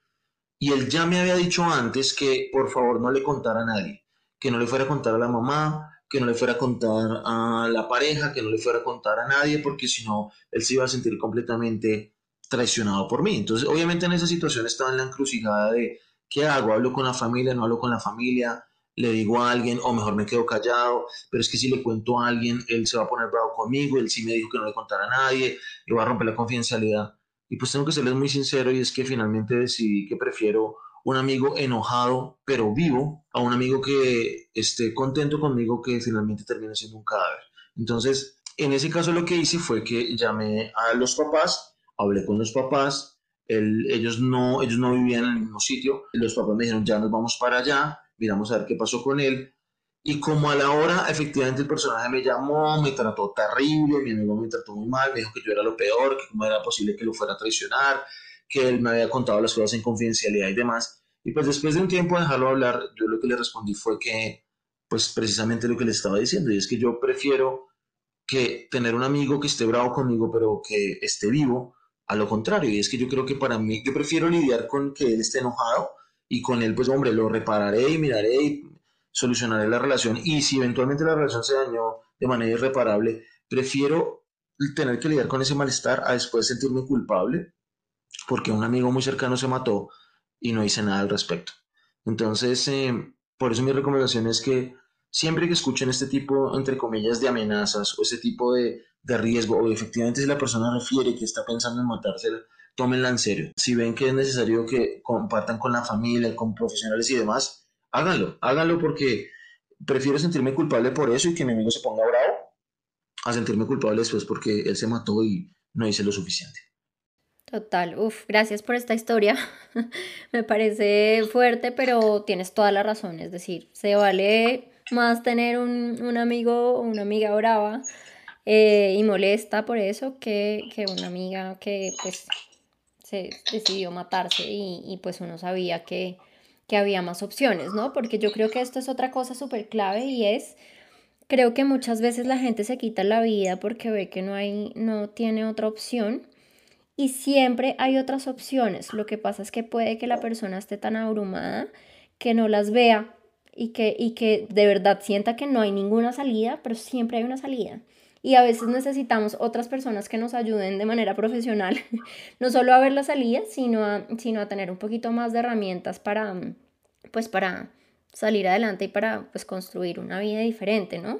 Y él ya me había dicho antes que por favor no le contara a nadie, que no le fuera a contar a la mamá, que no le fuera a contar a la pareja, que no le fuera a contar a nadie, porque si no, él se iba a sentir completamente traicionado por mí. Entonces, obviamente en esa situación estaba en la encrucijada de, ¿qué hago? ¿Hablo con la familia? ¿No hablo con la familia? le digo a alguien o mejor me quedo callado, pero es que si le cuento a alguien, él se va a poner bravo conmigo, él sí me dijo que no le contara a nadie, le va a romper la confidencialidad. Y pues tengo que serles muy sincero y es que finalmente decidí que prefiero un amigo enojado pero vivo a un amigo que esté contento conmigo que finalmente termine siendo un cadáver. Entonces, en ese caso lo que hice fue que llamé a los papás, hablé con los papás, ellos, no, ellos no vivían en el mismo sitio, los papás me dijeron ya nos vamos para allá, miramos a ver qué pasó con él. Y como a la hora, efectivamente, el personaje me llamó, me trató terrible, mi amigo me trató muy mal, me dijo que yo era lo peor, que cómo era posible que lo fuera a traicionar, que él me había contado las cosas en confidencialidad y demás. Y pues después de un tiempo de dejarlo hablar, yo lo que le respondí fue que, pues precisamente lo que le estaba diciendo, y es que yo prefiero que tener un amigo que esté bravo conmigo, pero que esté vivo, a lo contrario, y es que yo creo que para mí, yo prefiero lidiar con que él esté enojado y con él, pues hombre, lo repararé y miraré y solucionaré la relación. Y si eventualmente la relación se dañó de manera irreparable, prefiero tener que lidiar con ese malestar a después sentirme culpable porque un amigo muy cercano se mató y no hice nada al respecto. Entonces, eh, por eso mi recomendación es que siempre que escuchen este tipo, entre comillas, de amenazas o este tipo de, de riesgo, o efectivamente si la persona refiere que está pensando en matarse, tómenla en serio. Si ven que es necesario que compartan con la familia, con profesionales y demás, háganlo, háganlo porque prefiero sentirme culpable por eso y que mi amigo se ponga bravo a sentirme culpable después porque él se mató y no hice lo suficiente. Total, uf, gracias por esta historia. Me parece fuerte, pero tienes toda la razón. Es decir, se vale más tener un, un amigo o una amiga brava eh, y molesta por eso que, que una amiga que pues se decidió matarse y, y pues uno sabía que, que, había más opciones, ¿no? Porque yo creo que esto es otra cosa súper clave y es, creo que muchas veces la gente se quita la vida porque ve que no, hay, no tiene otra opción y siempre hay otras opciones. Lo que pasa es que puede que la persona esté tan abrumada que no las vea y que, y que de verdad sienta que no hay ninguna salida, pero siempre hay una salida y a veces necesitamos otras personas que nos ayuden de manera profesional, no solo a ver la salida, sino a, sino a tener un poquito más de herramientas para, pues para salir adelante y para pues construir una vida diferente, ¿no?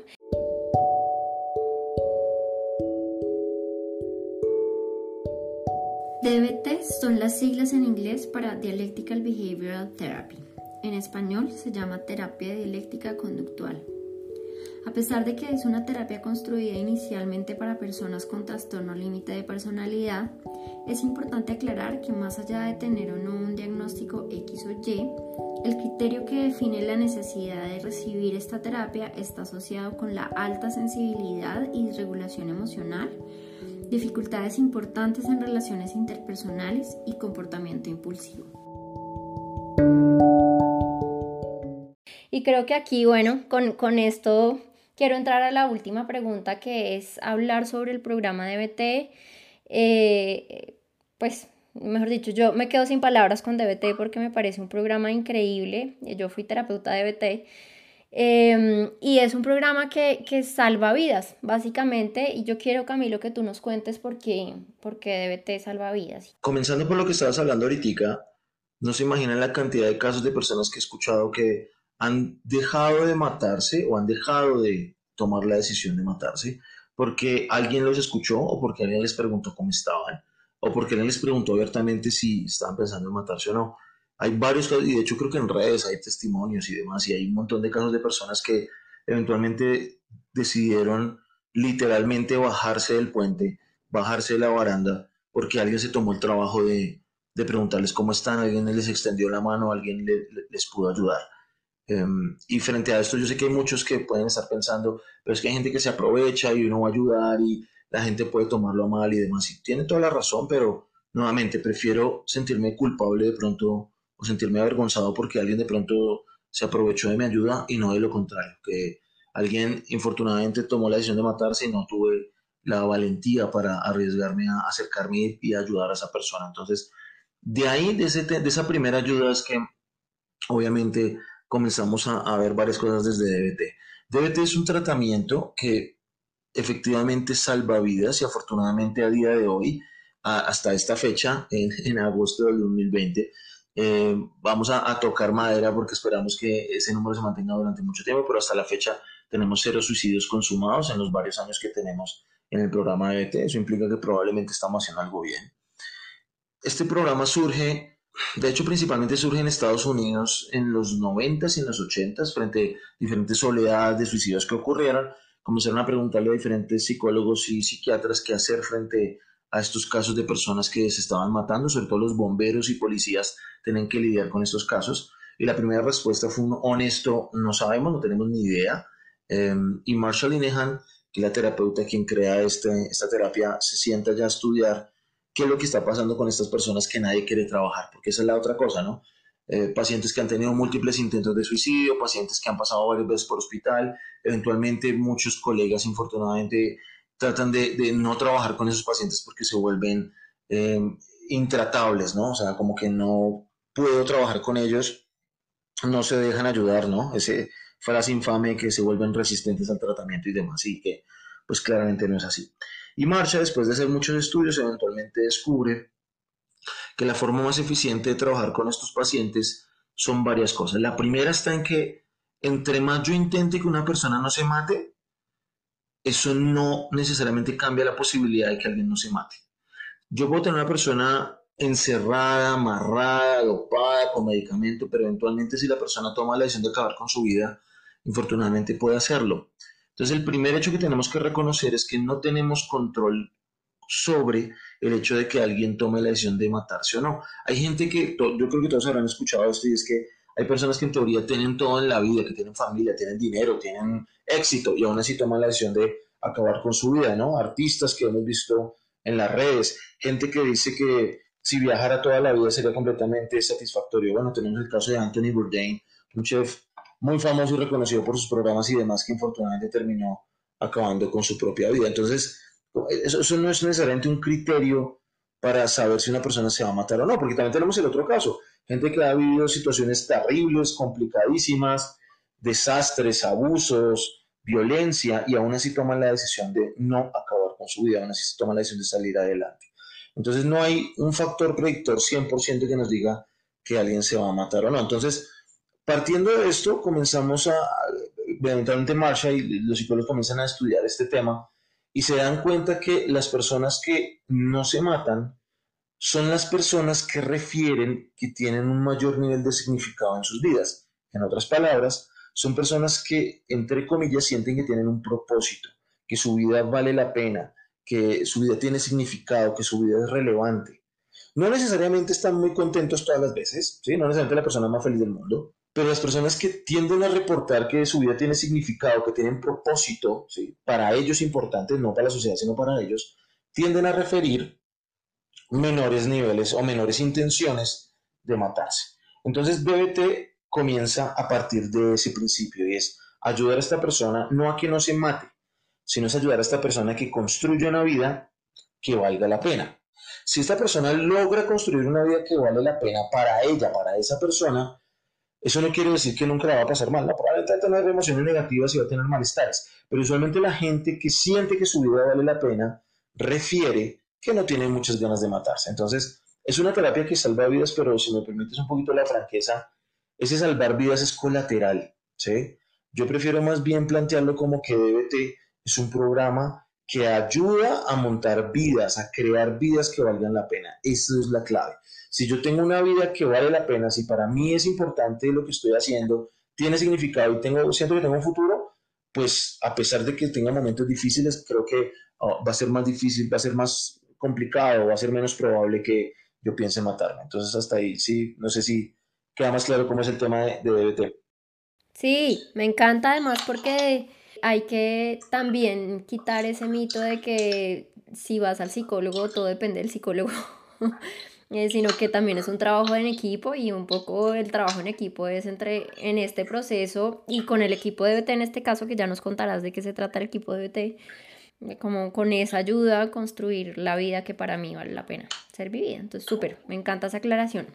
DBT son las siglas en inglés para Dialectical Behavioral Therapy. En español se llama terapia dialéctica conductual. A pesar de que es una terapia construida inicialmente para personas con trastorno límite de personalidad, es importante aclarar que más allá de tener o no un diagnóstico X o Y, el criterio que define la necesidad de recibir esta terapia está asociado con la alta sensibilidad y regulación emocional, dificultades importantes en relaciones interpersonales y comportamiento impulsivo. Y creo que aquí, bueno, con, con esto quiero entrar a la última pregunta que es hablar sobre el programa DBT. Eh, pues, mejor dicho, yo me quedo sin palabras con DBT porque me parece un programa increíble. Yo fui terapeuta DBT. Em, y es un programa que, que, salva vidas, básicamente. Y yo quiero, Camilo, que tú nos cuentes por qué, por qué DBT salva vidas. Comenzando por lo que estabas hablando ahorita, no se imaginan la cantidad de casos de personas que he escuchado que han dejado de matarse o han dejado de tomar la decisión de matarse porque alguien los escuchó o porque alguien les preguntó cómo estaban o porque alguien les preguntó abiertamente si estaban pensando en matarse o no. Hay varios casos, y de hecho creo que en redes hay testimonios y demás, y hay un montón de casos de personas que eventualmente decidieron literalmente bajarse del puente, bajarse de la baranda, porque alguien se tomó el trabajo de, de preguntarles cómo están, alguien les extendió la mano, alguien les pudo ayudar. Em, y frente a esto, yo sé que hay muchos que pueden estar pensando, pero es que hay gente que se aprovecha y uno va a ayudar y la gente puede tomarlo mal y demás. Y tiene toda la razón, pero nuevamente prefiero sentirme culpable de pronto sentirme avergonzado porque alguien de pronto se aprovechó de mi ayuda y no de lo contrario, que alguien infortunadamente tomó la decisión de matarse y no tuve la valentía para arriesgarme a acercarme y ayudar a esa persona. Entonces, de ahí, de, ese, de esa primera ayuda es que obviamente comenzamos a, ver varias cosas desde DBT. DBT es un tratamiento que efectivamente salva vidas y afortunadamente a día de hoy, hasta esta fecha, en, agosto del 2020, eh, vamos a, tocar madera porque esperamos que ese número se mantenga durante mucho tiempo, pero hasta la fecha tenemos cero suicidios consumados en los varios años que tenemos en el programa DBT. Eso implica que probablemente estamos haciendo algo bien. Este programa surge, de hecho principalmente surge en Estados Unidos en los 90s y en los 80s frente a diferentes oleadas de suicidios que ocurrieron. Comenzaron a preguntarle a diferentes psicólogos y psiquiatras qué hacer frente a estos casos de personas que se estaban matando, sobre todo los bomberos y policías tienen que lidiar con estos casos. Y la primera respuesta fue un honesto, no sabemos, no tenemos ni idea. Em, y Marshall Linehan, que es la terapeuta quien crea este, esta terapia, se sienta ya a estudiar qué es lo que está pasando con estas personas que nadie quiere trabajar, porque esa es la otra cosa, ¿no? Eh, pacientes que han tenido múltiples intentos de suicidio, pacientes que han pasado varias veces por hospital, eventualmente muchos colegas infortunadamente tratan de, no trabajar con esos pacientes porque se vuelven eh, intratables, ¿no? O sea, como que no puedo trabajar con ellos, no se dejan ayudar, ¿no? Ese frase infame que se vuelven resistentes al tratamiento y demás, y que pues claramente no es así. Y Marcha, después de hacer muchos estudios, eventualmente descubre que la forma más eficiente de trabajar con estos pacientes son varias cosas. La primera está en que entre más yo intente que una persona no se mate, eso no necesariamente cambia la posibilidad de que alguien no se mate. Yo puedo tener una persona encerrada, amarrada, dopada, con medicamento, pero eventualmente si la persona toma la decisión de acabar con su vida, infortunadamente puede hacerlo. Entonces, el primer hecho que tenemos que reconocer es que no tenemos control sobre el hecho de que alguien tome la decisión de matarse o no. Hay gente que, yo creo que todos habrán escuchado esto, y es que hay personas que en teoría tienen todo en la vida, que tienen familia, tienen dinero, tienen éxito, y aún así toman la decisión de acabar con su vida, ¿no? Artistas que hemos visto en las redes, gente que dice que si viajara toda la vida sería completamente satisfactorio. Bueno, tenemos el caso de Anthony Bourdain, un chef muy famoso y reconocido por sus programas y demás, que infortunadamente terminó acabando con su propia vida. Entonces, eso, no es necesariamente un criterio para saber si una persona se va a matar o no, porque también tenemos el otro caso, gente que ha vivido situaciones terribles, complicadísimas, desastres, abusos, violencia, y aún así toman la decisión de no acabar con su vida, aún así toman la decisión de salir adelante. Entonces no hay un factor predictor 100% que nos diga que alguien se va a matar o no. Entonces, Partiendo de esto, comenzamos a, eventualmente Marcha y los psicólogos comienzan a estudiar este tema y se dan cuenta que las personas que no se matan son las personas que refieren que tienen un mayor nivel de significado en sus vidas. En otras palabras, son personas que, entre comillas, sienten que tienen un propósito, que su vida vale la pena, que su vida tiene significado, que su vida es relevante. No necesariamente están muy contentos todas las veces, ¿sí? no necesariamente la persona más feliz del mundo, pero las personas que tienden a reportar que su vida tiene significado, que tienen propósito, ¿sí? para ellos importantes, no para la sociedad, sino para ellos, tienden a referir menores niveles o menores intenciones de matarse. Entonces, BBT comienza a partir de ese principio y es ayudar a esta persona no a que no se mate, sino es ayudar a esta persona a que construya una vida que valga la pena. Si esta persona logra construir una vida que vale la pena para ella, para esa persona, eso no quiere decir que nunca la va a pasar mal, ¿no? probablemente va a tener emociones negativas y va a tener malestares, pero usualmente la gente que siente que su vida vale la pena refiere que no tiene muchas ganas de matarse. Entonces, es una terapia que salva vidas, pero si me permites un poquito la franqueza, ese salvar vidas es colateral, ¿sí? Yo prefiero más bien plantearlo como que DBT es un programa que ayuda a montar vidas, a crear vidas que valgan la pena. Esa es la clave. Si yo tengo una vida que vale la pena, si para mí es importante lo que estoy haciendo, tiene significado y tengo, siento que tengo un futuro, pues a pesar de que tenga momentos difíciles, creo que oh, va a ser más difícil, va a ser más complicado, va a ser menos probable que yo piense matarme. Entonces hasta ahí sí, no sé si queda más claro cómo es el tema de, de DBT. Sí, me encanta además porque hay que también quitar ese mito de que si vas al psicólogo todo depende del psicólogo, eh, sino que también es un trabajo en equipo y un poco el trabajo en equipo es entre en este proceso y con el equipo de BT en este caso que ya nos contarás de qué se trata el equipo de BT, como con esa ayuda construir la vida que para mí vale la pena ser vivida. Entonces, súper, me encanta esa aclaración.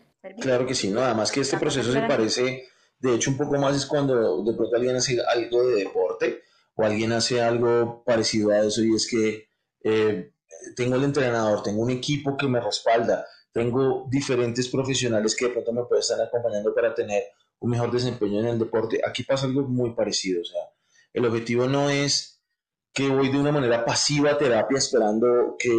Claro que sí, nada más que este proceso se parece, de hecho un poco más es cuando de pronto alguien hace algo de deporte o alguien hace algo parecido a eso y es que eh, tengo el entrenador, tengo un equipo que me respalda, tengo diferentes profesionales que de pronto me pueden estar acompañando para tener un mejor desempeño en el deporte. Aquí pasa algo muy parecido, o sea, el objetivo no es que voy de una manera pasiva a terapia esperando que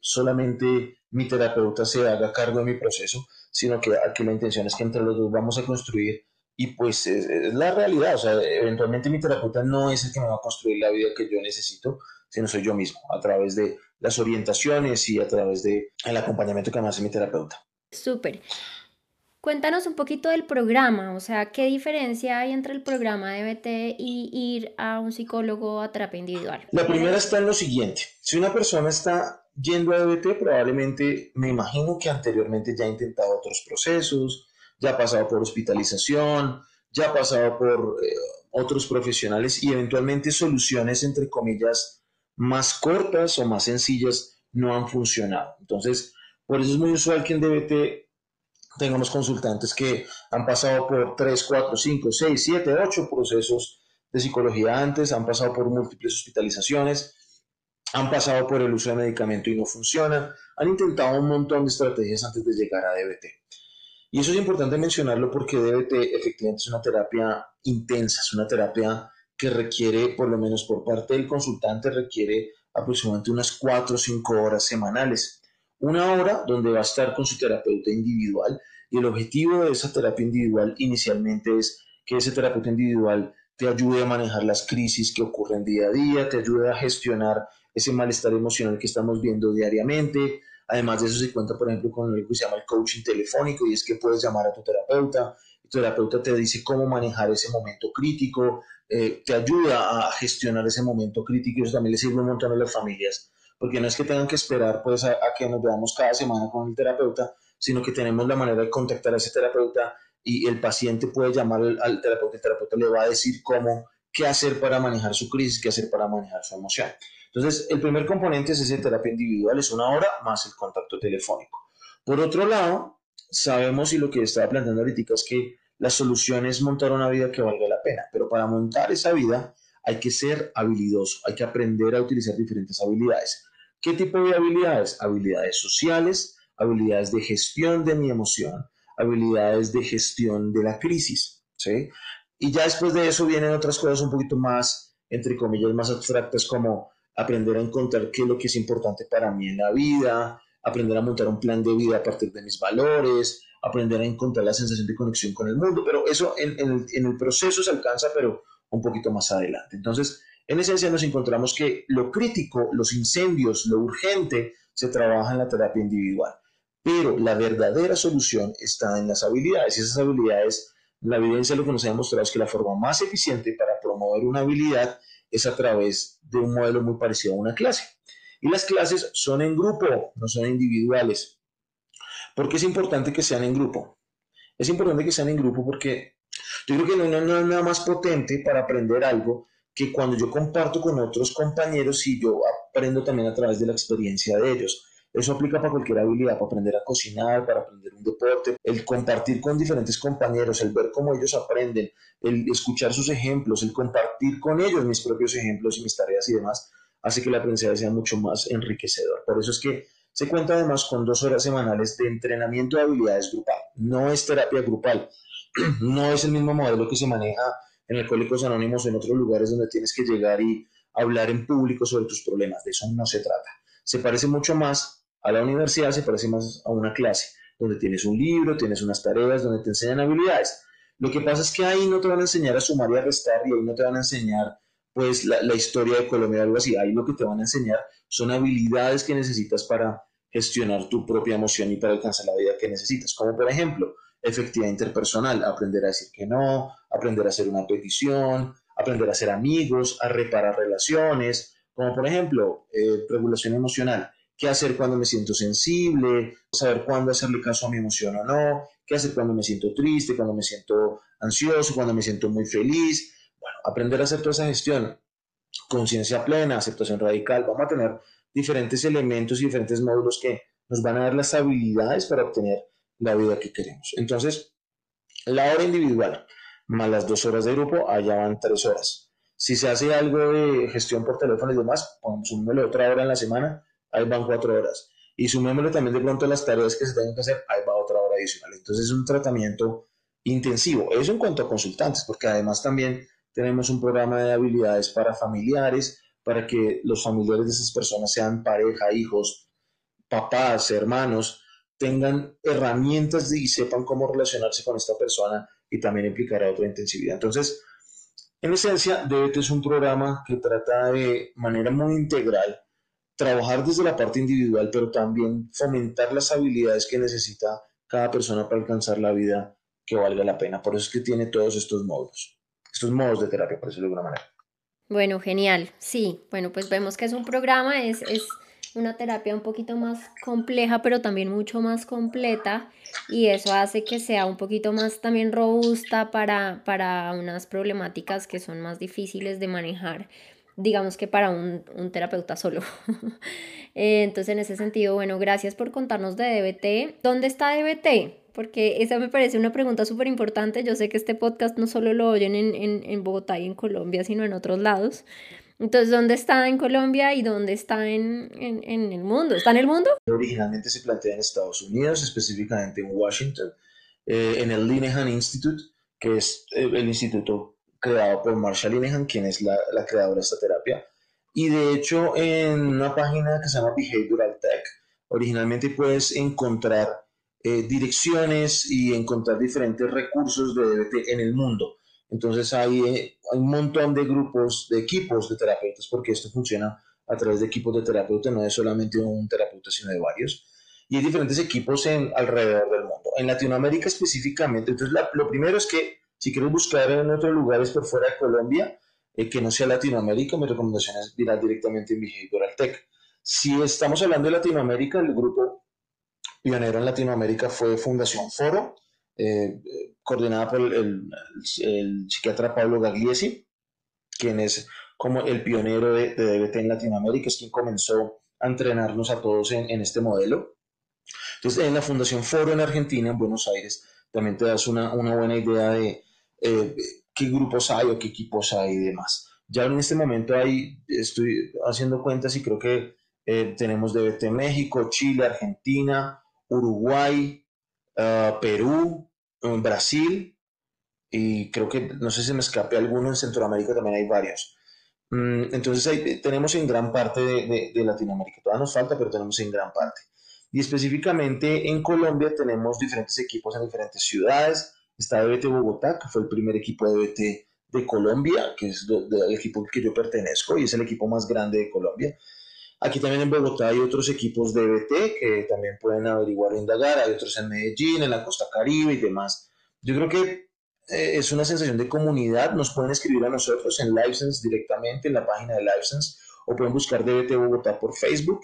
solamente mi terapeuta se haga cargo de mi proceso, sino que aquí la intención es que entre los dos vamos a construir y pues es, la realidad, o sea, eventualmente mi terapeuta no es el que me va a construir la vida que yo necesito, sino soy yo mismo, a través de las orientaciones y a través del el acompañamiento que me hace mi terapeuta. Súper. Cuéntanos un poquito del programa, o sea, ¿qué diferencia hay entre el programa de BT y ir a un psicólogo a terapia individual? La primera está en lo siguiente, si una persona está yendo a DBT, probablemente me imagino que anteriormente ya ha intentado otros procesos, ya ha pasado por hospitalización, ya ha pasado por eh, otros profesionales y eventualmente soluciones, entre comillas, más cortas o más sencillas no han funcionado. Entonces, por eso es muy usual que en DBT tengamos consultantes que han pasado por 3, 4, 5, 6, 7, 8 procesos de psicología antes, han pasado por múltiples hospitalizaciones, han pasado por el uso de medicamento y no funciona, han intentado un montón de estrategias antes de llegar a DBT. Y eso es importante mencionarlo porque DBT efectivamente es una terapia intensa, es una terapia que requiere, por lo menos por parte del consultante, requiere aproximadamente unas 4 o 5 horas semanales. Una hora donde va a estar con su terapeuta individual y el objetivo de esa terapia individual inicialmente es que ese terapeuta individual te ayude a manejar las crisis que ocurren día a día, te ayude a gestionar ese malestar emocional que estamos viendo diariamente, Además de eso se cuenta, por ejemplo, con lo que se llama el coaching telefónico y es que puedes llamar a tu terapeuta, tu terapeuta te dice cómo manejar ese momento crítico, eh, te ayuda a gestionar ese momento crítico y eso también le sirve un montón a las familias, porque no es que tengan que esperar pues a, que nos veamos cada semana con el terapeuta, sino que tenemos la manera de contactar a ese terapeuta y el paciente puede llamar al, al terapeuta, el terapeuta le va a decir cómo, qué hacer para manejar su crisis, qué hacer para manejar su emoción. Entonces, el primer componente es ese terapia individual, es una hora más el contacto telefónico. Por otro lado, sabemos y lo que estaba planteando ahorita es que la solución es montar una vida que valga la pena, pero para montar esa vida hay que ser habilidoso, hay que aprender a utilizar diferentes habilidades. ¿Qué tipo de habilidades? Habilidades sociales, habilidades de gestión de mi emoción, habilidades de gestión de la crisis, ¿sí? Y ya después de eso vienen otras cosas un poquito más, entre comillas, más abstractas como aprender a encontrar qué es lo que es importante para mí en la vida, aprender a montar un plan de vida a partir de mis valores, aprender a encontrar la sensación de conexión con el mundo, pero eso en, el, proceso se alcanza, pero un poquito más adelante. Entonces, en esencia nos encontramos que lo crítico, los incendios, lo urgente, se trabaja en la terapia individual, pero la verdadera solución está en las habilidades y esas habilidades, la evidencia lo que nos ha demostrado es que la forma más eficiente para promover una habilidad es a través de un modelo muy parecido a una clase. Y las clases son en grupo, no son individuales. ¿Por qué es importante que sean en grupo? Es importante que sean en grupo porque yo creo que no, no, es nada más potente para aprender algo que cuando yo comparto con otros compañeros y yo aprendo también a través de la experiencia de ellos. Eso aplica para cualquier habilidad, para aprender a cocinar, para aprender un deporte, el compartir con diferentes compañeros, el ver cómo ellos aprenden, el escuchar sus ejemplos, el compartir con ellos mis propios ejemplos y mis tareas y demás, hace que la aprendizaje sea mucho más enriquecedor. Por eso es que se cuenta además con dos horas semanales de entrenamiento de habilidades grupal. No es terapia grupal, no es el mismo modelo que se maneja en Alcohólicos Anónimos o en otros lugares donde tienes que llegar y hablar en público sobre tus problemas. De eso no se trata. Se parece mucho más a la universidad, se parece más a una clase, donde tienes un libro, tienes unas tareas, donde te enseñan habilidades. Lo que pasa es que ahí no te van a enseñar a sumar y a restar y ahí no te van a enseñar pues la, la historia de Colombia o algo así. Ahí lo que te van a enseñar son habilidades que necesitas para gestionar tu propia emoción y para alcanzar la vida que necesitas. Como por ejemplo, efectividad interpersonal, aprender a decir que no, aprender a hacer una petición, aprender a ser amigos, a reparar relaciones, como por ejemplo, eh, regulación emocional, qué hacer cuando me siento sensible, saber cuándo hacerle caso a mi emoción o no, qué hacer cuando me siento triste, cuando me siento ansioso, cuando me siento muy feliz. Bueno, aprender a hacer toda esa gestión, conciencia plena, aceptación radical, vamos a tener diferentes elementos y diferentes módulos que nos van a dar las habilidades para obtener la vida que queremos. Entonces, la hora individual más las dos horas de grupo, allá van tres horas. Si se hace algo de gestión por teléfono y demás, sumémosle otra hora en la semana, ahí van cuatro horas. Y sumémosle también de pronto las tareas que se tengan que hacer, ahí va otra hora adicional. Entonces es un tratamiento intensivo. Eso en cuanto a consultantes, porque además también tenemos un programa de habilidades para familiares, para que los familiares de esas personas sean pareja, hijos, papás, hermanos, tengan herramientas y sepan cómo relacionarse con esta persona y también implicará otra intensividad. Entonces, en esencia, DBT es un programa que trata de manera muy integral trabajar desde la parte individual, pero también fomentar las habilidades que necesita cada persona para alcanzar la vida que valga la pena. Por eso es que tiene todos estos modos, estos modos de terapia, por decirlo de alguna manera. Bueno, genial. Sí, bueno, pues vemos que es un programa, es, es una terapia un poquito más compleja, pero también mucho más completa y eso hace que sea un poquito más también robusta para, para unas problemáticas que son más difíciles de manejar, digamos que para un, terapeuta solo. Eh, entonces, en ese sentido, bueno, gracias por contarnos de DBT. ¿Dónde está DBT? Porque esa me parece una pregunta súper importante. Yo sé que este podcast no solo lo oyen en, en Bogotá y en Colombia, sino en otros lados. Entonces, ¿dónde está en Colombia y dónde está en, en, el mundo? ¿Está en el mundo? Originalmente se plantea en Estados Unidos, específicamente en Washington, eh, en el Linehan Institute, que es eh, el instituto creado por Marsha Linehan, quien es la, la, creadora de esta terapia. Y de hecho, en una página que se llama Behavioral Tech, originalmente puedes encontrar eh, direcciones y encontrar diferentes recursos de DBT en el mundo. Entonces hay, eh, hay, un montón de grupos, de equipos de terapeutas, porque esto funciona a través de equipos de terapeutas, no es solamente un terapeuta, sino de varios. Y hay diferentes equipos en, alrededor del mundo. En Latinoamérica específicamente, entonces lo primero es que si quieres buscar en otros lugares por fuera de Colombia, eh, que no sea Latinoamérica, mi recomendación es mirar directamente en Behavioral Tech. Si estamos hablando de Latinoamérica, el grupo pionero en Latinoamérica fue Fundación Foro, eh, coordinada por el, psiquiatra Pablo Gagliesi, quien es como el pionero de, DBT en Latinoamérica, es quien comenzó a entrenarnos a todos en, este modelo. Entonces, en la Fundación Foro en Argentina, en Buenos Aires, también te das una, buena idea de eh, qué grupos hay o qué equipos hay y demás. Ya en este momento ahí estoy haciendo cuentas y creo que eh, tenemos DBT México, Chile, Argentina, Uruguay, Ah, Perú, Brasil y creo que, no sé si me escape alguno, en Centroamérica también hay varios. Mm, entonces ahí tenemos en gran parte de, de, Latinoamérica, todavía nos falta, pero tenemos en gran parte. Y específicamente en Colombia tenemos diferentes equipos en diferentes ciudades. Está DBT Bogotá, que fue el primer equipo de DBT de Colombia, que es el equipo al que yo pertenezco y es el equipo más grande de Colombia. Aquí también en Bogotá hay otros equipos de BT que también pueden averiguar e indagar, hay otros en Medellín, en la costa caribe y demás. Yo creo que eh, es una sensación de comunidad, nos pueden escribir a nosotros en License directamente en la página de License o pueden buscar DBT Bogotá por Facebook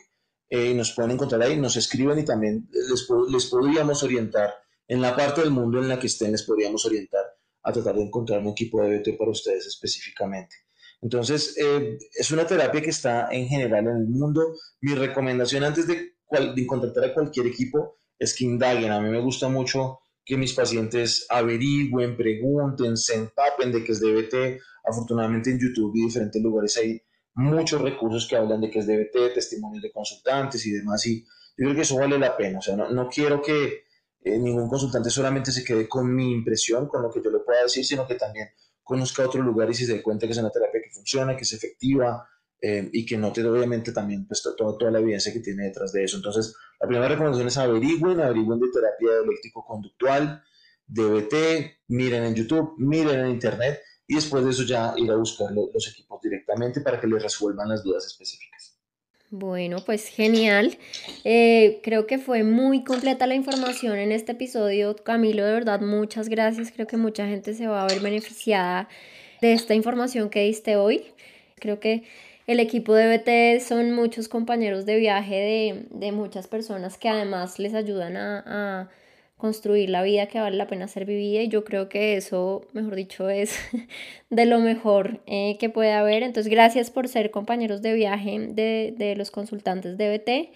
eh, y nos pueden encontrar ahí, nos escriben y también les, les podríamos orientar en la parte del mundo en la que estén, les podríamos orientar a tratar de encontrar un equipo de BT para ustedes específicamente. Entonces, eh, es una terapia que está en general en el mundo. Mi recomendación antes de de contactar a cualquier equipo es que indaguen. A mí me gusta mucho que mis pacientes averigüen, pregunten, se empapen de qué es DBT. Afortunadamente en YouTube y diferentes lugares hay muchos recursos que hablan de qué es DBT, testimonios de consultantes y demás. Y yo creo que eso vale la pena. O sea, no, no quiero que eh, ningún consultante solamente se quede con mi impresión, con lo que yo le pueda decir, sino que también conozca otros lugares y se dé cuenta que es una terapia que funciona, que es efectiva eh, y que note obviamente también pues, toda, toda la evidencia que tiene detrás de eso. Entonces, la primera recomendación es averigüen, averigüen de terapia eléctrico-conductual, DBT, miren en YouTube, miren en Internet y después de eso ya ir a buscar los equipos directamente para que les resuelvan las dudas específicas. Bueno, pues genial. Eh, creo que fue muy completa la información en este episodio. Camilo, de verdad, muchas gracias. Creo que mucha gente se va a ver beneficiada de esta información que diste hoy. Creo que el equipo de BT son muchos compañeros de viaje de, muchas personas que además les ayudan a construir la vida que vale la pena ser vivida y yo creo que eso, mejor dicho, es de lo mejor eh, que puede haber. Entonces, gracias por ser compañeros de viaje de, los consultantes de BT.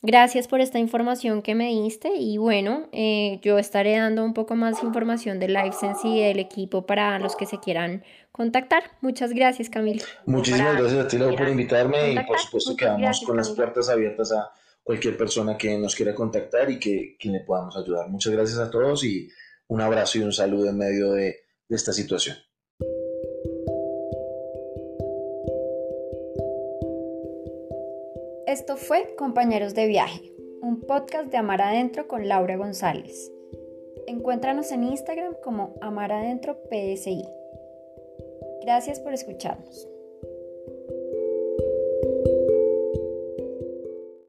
Gracias por esta información que me diste y bueno, eh, yo estaré dando un poco más información de LifeSense y del equipo para los que se quieran contactar. Muchas gracias, Camilo. Muchísimas gracias a ti, por invitarme y por supuesto quedamos con las puertas abiertas a cualquier persona que nos quiera contactar y que, le podamos ayudar. Muchas gracias a todos y un abrazo y un saludo en medio de, de esta situación. Esto fue Compañeros de Viaje, un podcast de Amar Adentro con Laura González. Encuéntranos en Instagram como Amar Adentro PSI. Gracias por escucharnos.